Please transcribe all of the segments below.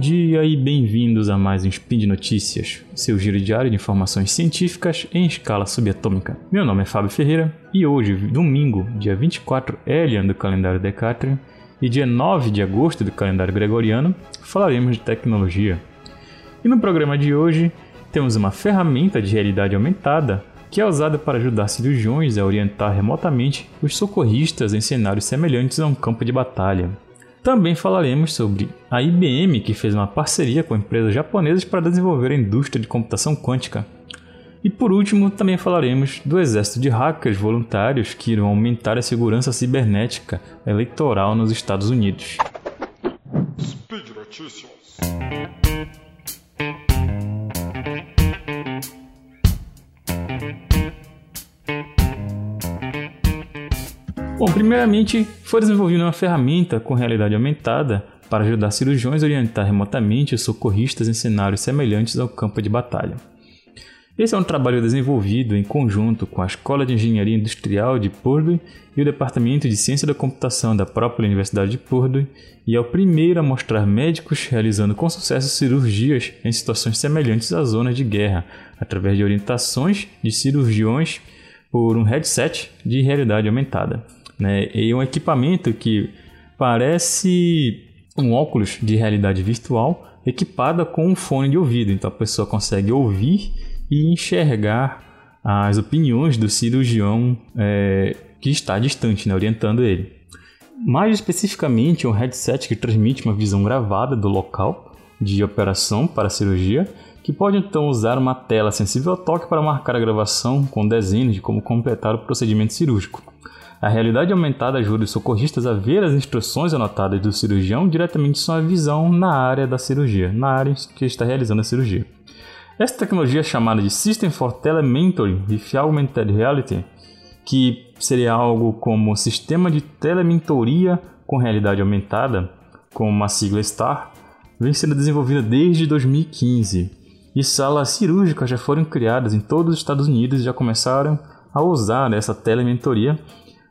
dia e bem-vindos a mais um Spin de Notícias, seu giro diário de informações científicas em escala subatômica. Meu nome é Fábio Ferreira e hoje, domingo, dia 24 Elian do calendário Decatrian e dia 9 de agosto do calendário gregoriano, falaremos de tecnologia. E no programa de hoje temos uma ferramenta de realidade aumentada que é usada para ajudar cirurgiões a orientar remotamente os socorristas em cenários semelhantes a um campo de batalha. Também falaremos sobre a IBM, que fez uma parceria com empresas japonesas para desenvolver a indústria de computação quântica. E por último, também falaremos do exército de hackers voluntários que irão aumentar a segurança cibernética eleitoral nos Estados Unidos. Speed. Bom, primeiramente foi desenvolvida uma ferramenta com realidade aumentada para ajudar cirurgiões a orientar remotamente os socorristas em cenários semelhantes ao campo de batalha. Esse é um trabalho desenvolvido em conjunto com a Escola de Engenharia Industrial de Purdue e o Departamento de Ciência da Computação da própria Universidade de Purdue e é o primeiro a mostrar médicos realizando com sucesso cirurgias em situações semelhantes às zonas de guerra, através de orientações de cirurgiões por um headset de realidade aumentada. Né? E um equipamento que parece um óculos de realidade virtual equipada com um fone de ouvido. Então a pessoa consegue ouvir e enxergar as opiniões do cirurgião é, que está distante, né, orientando ele. Mais especificamente, um headset que transmite uma visão gravada do local de operação para a cirurgia, que pode então usar uma tela sensível ao toque para marcar a gravação com desenhos de como completar o procedimento cirúrgico. A realidade aumentada ajuda os socorristas a ver as instruções anotadas do cirurgião diretamente em sua visão na área da cirurgia, na área que está realizando a cirurgia. Essa tecnologia chamada de System for Telementoring with Augmented Reality, que seria algo como sistema de telementoria com realidade aumentada, com uma sigla STAR, vem sendo desenvolvida desde 2015. E salas cirúrgicas já foram criadas em todos os Estados Unidos e já começaram a usar essa telementoria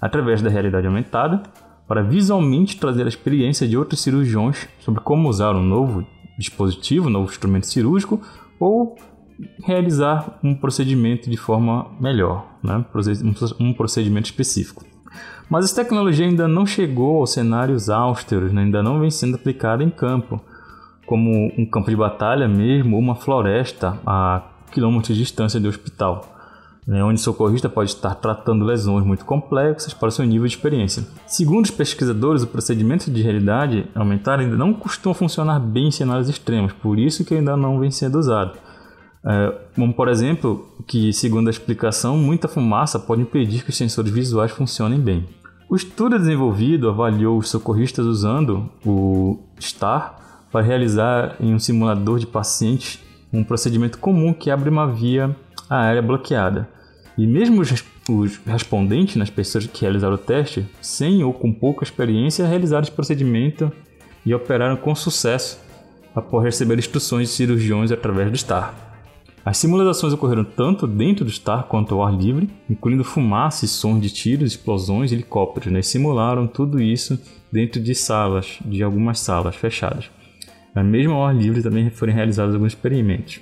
através da realidade aumentada para visualmente trazer a experiência de outros cirurgiões sobre como usar um novo dispositivo, um novo instrumento cirúrgico ou realizar um procedimento de forma melhor, né? um procedimento específico. Mas essa tecnologia ainda não chegou aos cenários austeros, né? ainda não vem sendo aplicada em campo, como um campo de batalha mesmo ou uma floresta a quilômetros de distância do hospital né, onde o socorrista pode estar tratando lesões muito complexas para o seu nível de experiência. Segundo os pesquisadores, o procedimento de realidade aumentada ainda não costuma funcionar bem em cenários extremos, por isso que ainda não vem sendo usado. É, como por exemplo, que segundo a explicação, muita fumaça pode impedir que os sensores visuais funcionem bem. O estudo desenvolvido avaliou os socorristas usando o STAR para realizar em um simulador de pacientes um procedimento comum que abre uma via aérea bloqueada. E mesmo os, os respondentes, nas pessoas que realizaram o teste, sem ou com pouca experiência, realizaram esse procedimento e operaram com sucesso após receber instruções de cirurgiões através do STAR. As simulações ocorreram tanto dentro do STAR quanto ao ar livre, incluindo fumaça e sons de tiros, explosões e helicópteros. Né? Simularam tudo isso dentro de salas, de algumas salas fechadas. Mesmo ao ar livre também foram realizados alguns experimentos.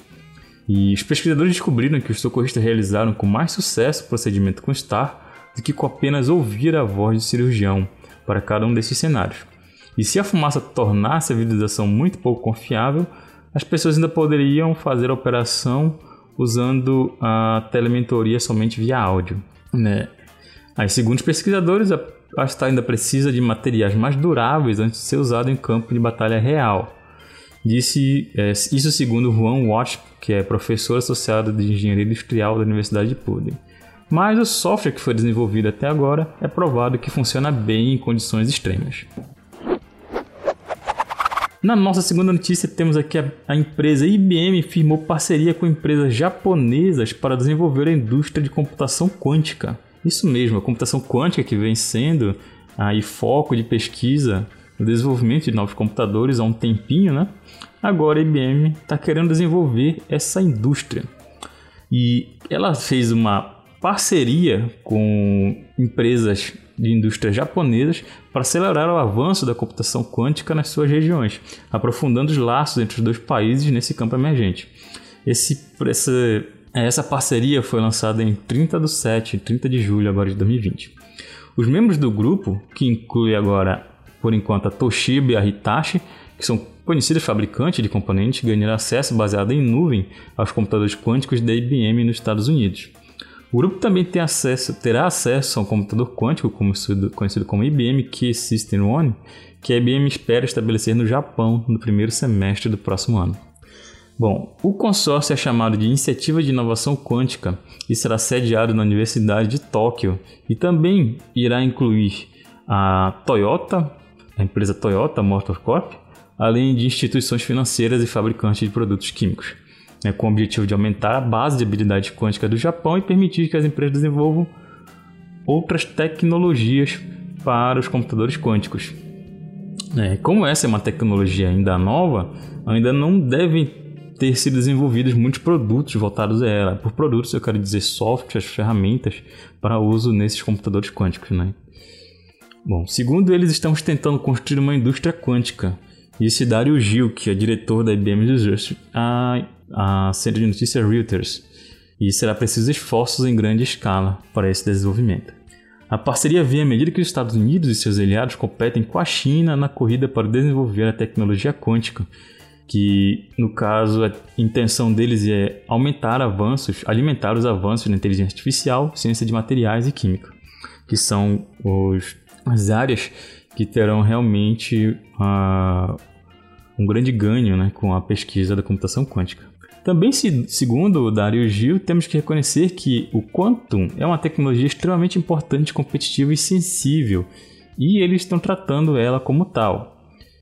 E os pesquisadores descobriram que os socorristas realizaram com mais sucesso o procedimento com STAR do que com apenas ouvir a voz do cirurgião para cada um desses cenários. E se a fumaça tornasse a visualização muito pouco confiável, as pessoas ainda poderiam fazer a operação usando a telementoria somente via áudio. Né? Aí, segundo os pesquisadores, a STAR ainda precisa de materiais mais duráveis antes de ser usado em campo de batalha real. Disse é, isso segundo Juan Watts, que é professor associado de engenharia industrial da Universidade de Purdue. Mas o software que foi desenvolvido até agora é provado que funciona bem em condições extremas. Na nossa segunda notícia, temos aqui a, a, empresa IBM firmou parceria com empresas japonesas para desenvolver a indústria de computação quântica. Isso mesmo, a computação quântica que vem sendo aí foco de pesquisa no desenvolvimento de novos computadores há um tempinho, né? Agora a IBM está querendo desenvolver essa indústria. E ela fez uma parceria com empresas de indústrias japonesas para acelerar o avanço da computação quântica nas suas regiões, aprofundando os laços entre os dois países nesse campo emergente. Esse, essa, essa parceria foi lançada em 30 de 7, 30 de julho agora de 2020. Os membros do grupo, que inclui agora, por enquanto, a Toshiba e a Hitachi, que são conhecidos fabricantes de componentes, ganharam acesso baseado em nuvem aos computadores quânticos da IBM nos Estados Unidos. O grupo também tem acesso, terá acesso a um computador quântico conhecido como IBM Key System One, que a IBM espera estabelecer no Japão no primeiro semestre do próximo ano. Bom, o consórcio é chamado de Iniciativa de Inovação Quântica e será sediado na Universidade de Tóquio e também irá incluir a Toyota, a empresa Toyota Motor Corp, além de instituições financeiras e fabricantes de produtos químicos né, com o objetivo de aumentar a base de habilidade quântica do Japão e permitir que as empresas desenvolvam outras tecnologias para os computadores quânticos. É, como essa é uma tecnologia ainda nova, ainda não devem ter sido desenvolvidos muitos produtos voltados a ela. Por produtos eu quero dizer softwares, ferramentas para uso nesses computadores quânticos. Né? Bom, segundo eles, estamos tentando construir uma indústria quântica. E esse Dario Gil, que é diretor da IBM Research, a a centro de notícias Reuters, e será preciso esforços em grande escala para esse desenvolvimento. A parceria vem à medida que os Estados Unidos e seus aliados competem com a China na corrida para desenvolver a tecnologia quântica, que no caso a intenção deles é aumentar avanços, alimentar os avanços na inteligência artificial, ciência de materiais e química, que são os, as áreas que terão realmente uh, um grande ganho né, com a pesquisa da computação quântica. Também, segundo o Dario Gil, temos que reconhecer que o Quantum é uma tecnologia extremamente importante, competitiva e sensível, e eles estão tratando ela como tal.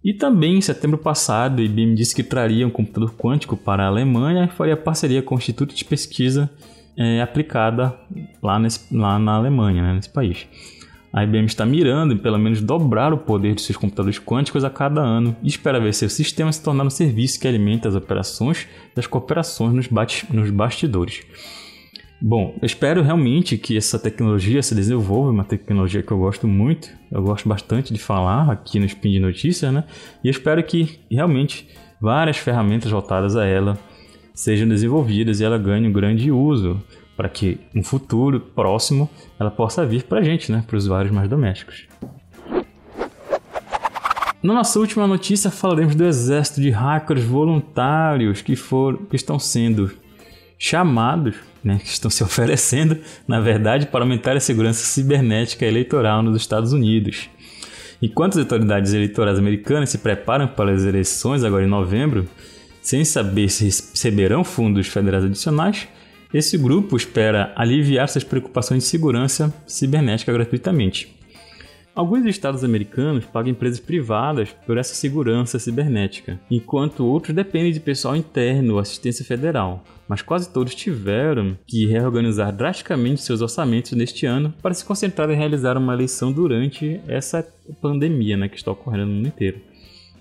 E também, em setembro passado, a IBM disse que traria um computador quântico para a Alemanha e faria parceria com o Instituto de Pesquisa é, aplicada lá, nesse, lá na Alemanha, né, nesse país. A IBM está mirando em pelo menos dobrar o poder de seus computadores quânticos a cada ano e espera ver seu sistema se tornar um serviço que alimenta as operações das cooperações nos, nos bastidores. Bom, eu espero realmente que essa tecnologia se desenvolva, uma tecnologia que eu gosto muito, eu gosto bastante de falar aqui no Spin de Notícias, né? E eu espero que realmente várias ferramentas voltadas a ela sejam desenvolvidas e ela ganhe um grande uso para que no futuro próximo ela possa vir para a gente, né, para os usuários mais domésticos. Na nossa última notícia falaremos do exército de hackers voluntários que, foram, que estão sendo chamados, né, que estão se oferecendo, na verdade, para aumentar a segurança cibernética eleitoral nos Estados Unidos. Enquanto as autoridades eleitorais americanas se preparam para as eleições agora em novembro, sem saber se receberão fundos federais adicionais, esse grupo espera aliviar suas preocupações de segurança cibernética gratuitamente. Alguns estados americanos pagam empresas privadas por essa segurança cibernética, enquanto outros dependem de pessoal interno ou assistência federal. Mas quase todos tiveram que reorganizar drasticamente seus orçamentos neste ano para se concentrar em realizar uma eleição durante essa pandemia né, que está ocorrendo no mundo inteiro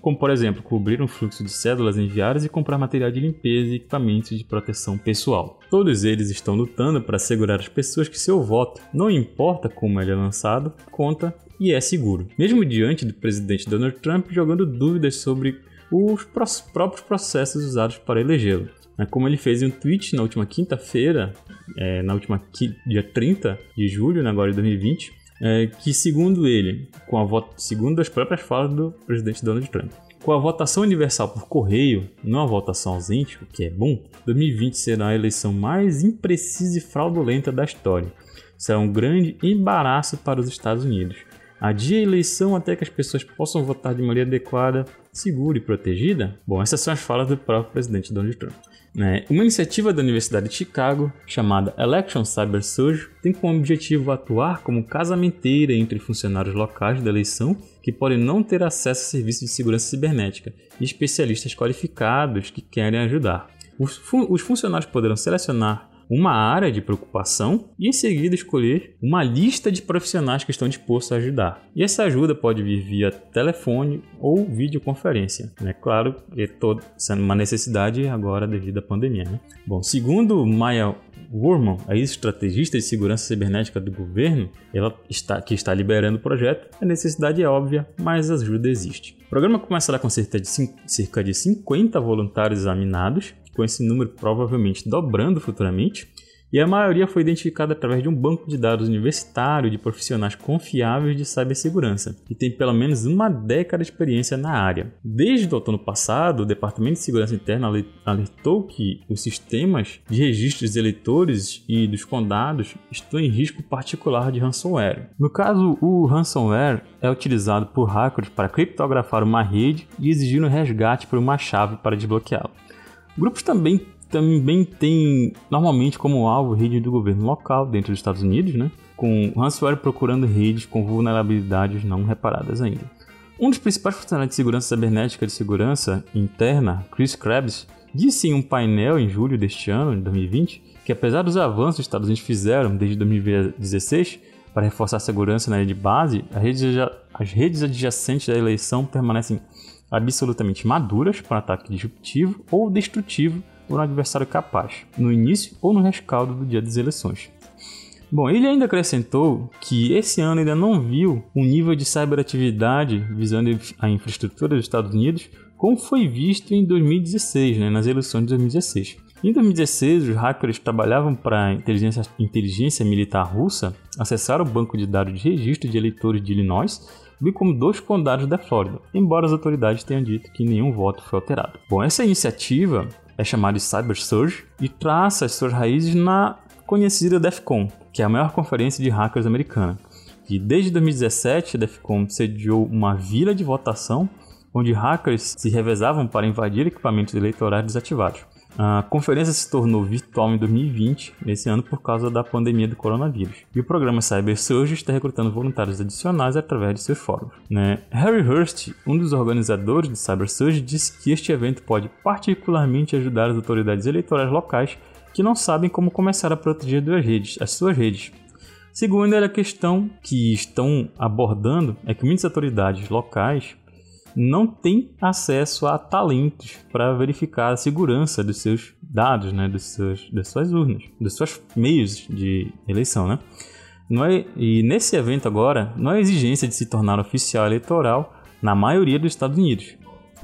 como por exemplo cobrir um fluxo de cédulas enviadas e comprar material de limpeza e equipamentos de proteção pessoal. Todos eles estão lutando para assegurar às pessoas que seu voto, não importa como ele é lançado, conta e é seguro. Mesmo diante do presidente Donald Trump jogando dúvidas sobre os próprios processos usados para elegê-lo. É como ele fez em um tweet na última quinta-feira, é, na última dia 30 de julho, né, agora de 2020, é, que segundo ele, com a segundo as próprias falas do presidente Donald Trump, com a votação universal por correio, não a votação ausente, o que é bom, 2020 será a eleição mais imprecisa e fraudulenta da história. Será um grande embaraço para os Estados Unidos. Adia a eleição até que as pessoas possam votar de maneira adequada, segura e protegida? Bom, essas são as falas do próprio presidente Donald Trump. Né? Uma iniciativa da Universidade de Chicago, chamada Election Cyber Surge, tem como objetivo atuar como casamenteira entre funcionários locais da eleição que podem não ter acesso a serviços de segurança cibernética e especialistas qualificados que querem ajudar. Os, os funcionários poderão selecionar uma área de preocupação e em seguida escolher uma lista de profissionais que estão dispostos a ajudar. E essa ajuda pode vir via telefone ou videoconferência. Né? Claro, é todo, sendo uma necessidade agora devido à pandemia. Né? Bom, segundo Maya Worman, a ex-estrategista de segurança cibernética do governo, ela está, que está liberando o projeto, a necessidade é óbvia, mas a ajuda existe. O programa começará com de, cerca de 50 voluntários examinados, com esse número provavelmente dobrando futuramente, e a maioria foi identificada através de um banco de dados universitário de profissionais confiáveis de cibersegurança, que tem pelo menos uma década de experiência na área. Desde o outono passado, o Departamento de Segurança Interna alertou que os sistemas de registros de eleitores e dos condados estão em risco particular de ransomware. No caso, o ransomware é utilizado por hackers para criptografar uma rede e exigir um resgate por uma chave para desbloqueá-la. Grupos também também tem normalmente como alvo rede do governo local dentro dos Estados Unidos, né? com ransomware procurando redes com vulnerabilidades não reparadas ainda. Um dos principais funcionários de segurança cibernética de segurança interna, Chris Krebs, disse em um painel em julho deste ano, de 2020, que apesar dos avanços que os Estados Unidos fizeram desde 2016 para reforçar a segurança na rede base, as redes adjacentes da eleição permanecem absolutamente maduras para ataque disruptivo ou destrutivo por um adversário capaz, no início ou no rescaldo do dia das eleições. Bom, ele ainda acrescentou que esse ano ainda não viu um nível de cyberatividade visando a infraestrutura dos Estados Unidos como foi visto em 2016, né, nas eleições de 2016. Em 2016, os hackers trabalhavam para a inteligência, inteligência militar russa acessar o banco de dados de registro de eleitores de Illinois, bem como dois condados da Flórida, embora as autoridades tenham dito que nenhum voto foi alterado. Bom, essa iniciativa é chamado de Cyber Surge e traça as suas raízes na conhecida DEFCON, que é a maior conferência de hackers americana. E desde 2017, a DEFCON sediou uma vila de votação onde hackers se revezavam para invadir equipamentos eleitorais desativados. A conferência se tornou virtual em 2020, nesse ano por causa da pandemia do coronavírus. E o programa Cyber Surge está recrutando voluntários adicionais através de seus fóruns. Né? Harry Hurst, um dos organizadores do Cyber Surge, disse que este evento pode particularmente ajudar as autoridades eleitorais locais que não sabem como começar a proteger redes, as suas redes. Segundo a questão que estão abordando é que muitas autoridades locais não tem acesso a talentos para verificar a segurança dos seus dados, né, dos seus, das suas urnas, dos seus meios de eleição, né? Não é, e nesse evento agora, não há exigência de se tornar oficial eleitoral na maioria dos Estados Unidos.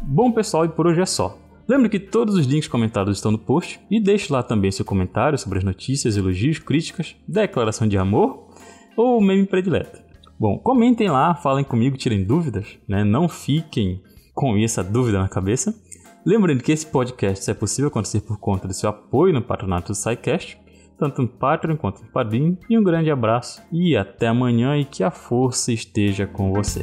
Bom pessoal, e por hoje é só. Lembre que todos os links comentados estão no post e deixe lá também seu comentário sobre as notícias, elogios, críticas, declaração de amor ou meme predileto. Bom, comentem lá, falem comigo, tirem dúvidas, né? Não fiquem com essa dúvida na cabeça. Lembrando que esse podcast é possível acontecer por conta do seu apoio no patronato do SciCast, tanto no Patreon quanto no Padrim. E um grande abraço e até amanhã e que a força esteja com você.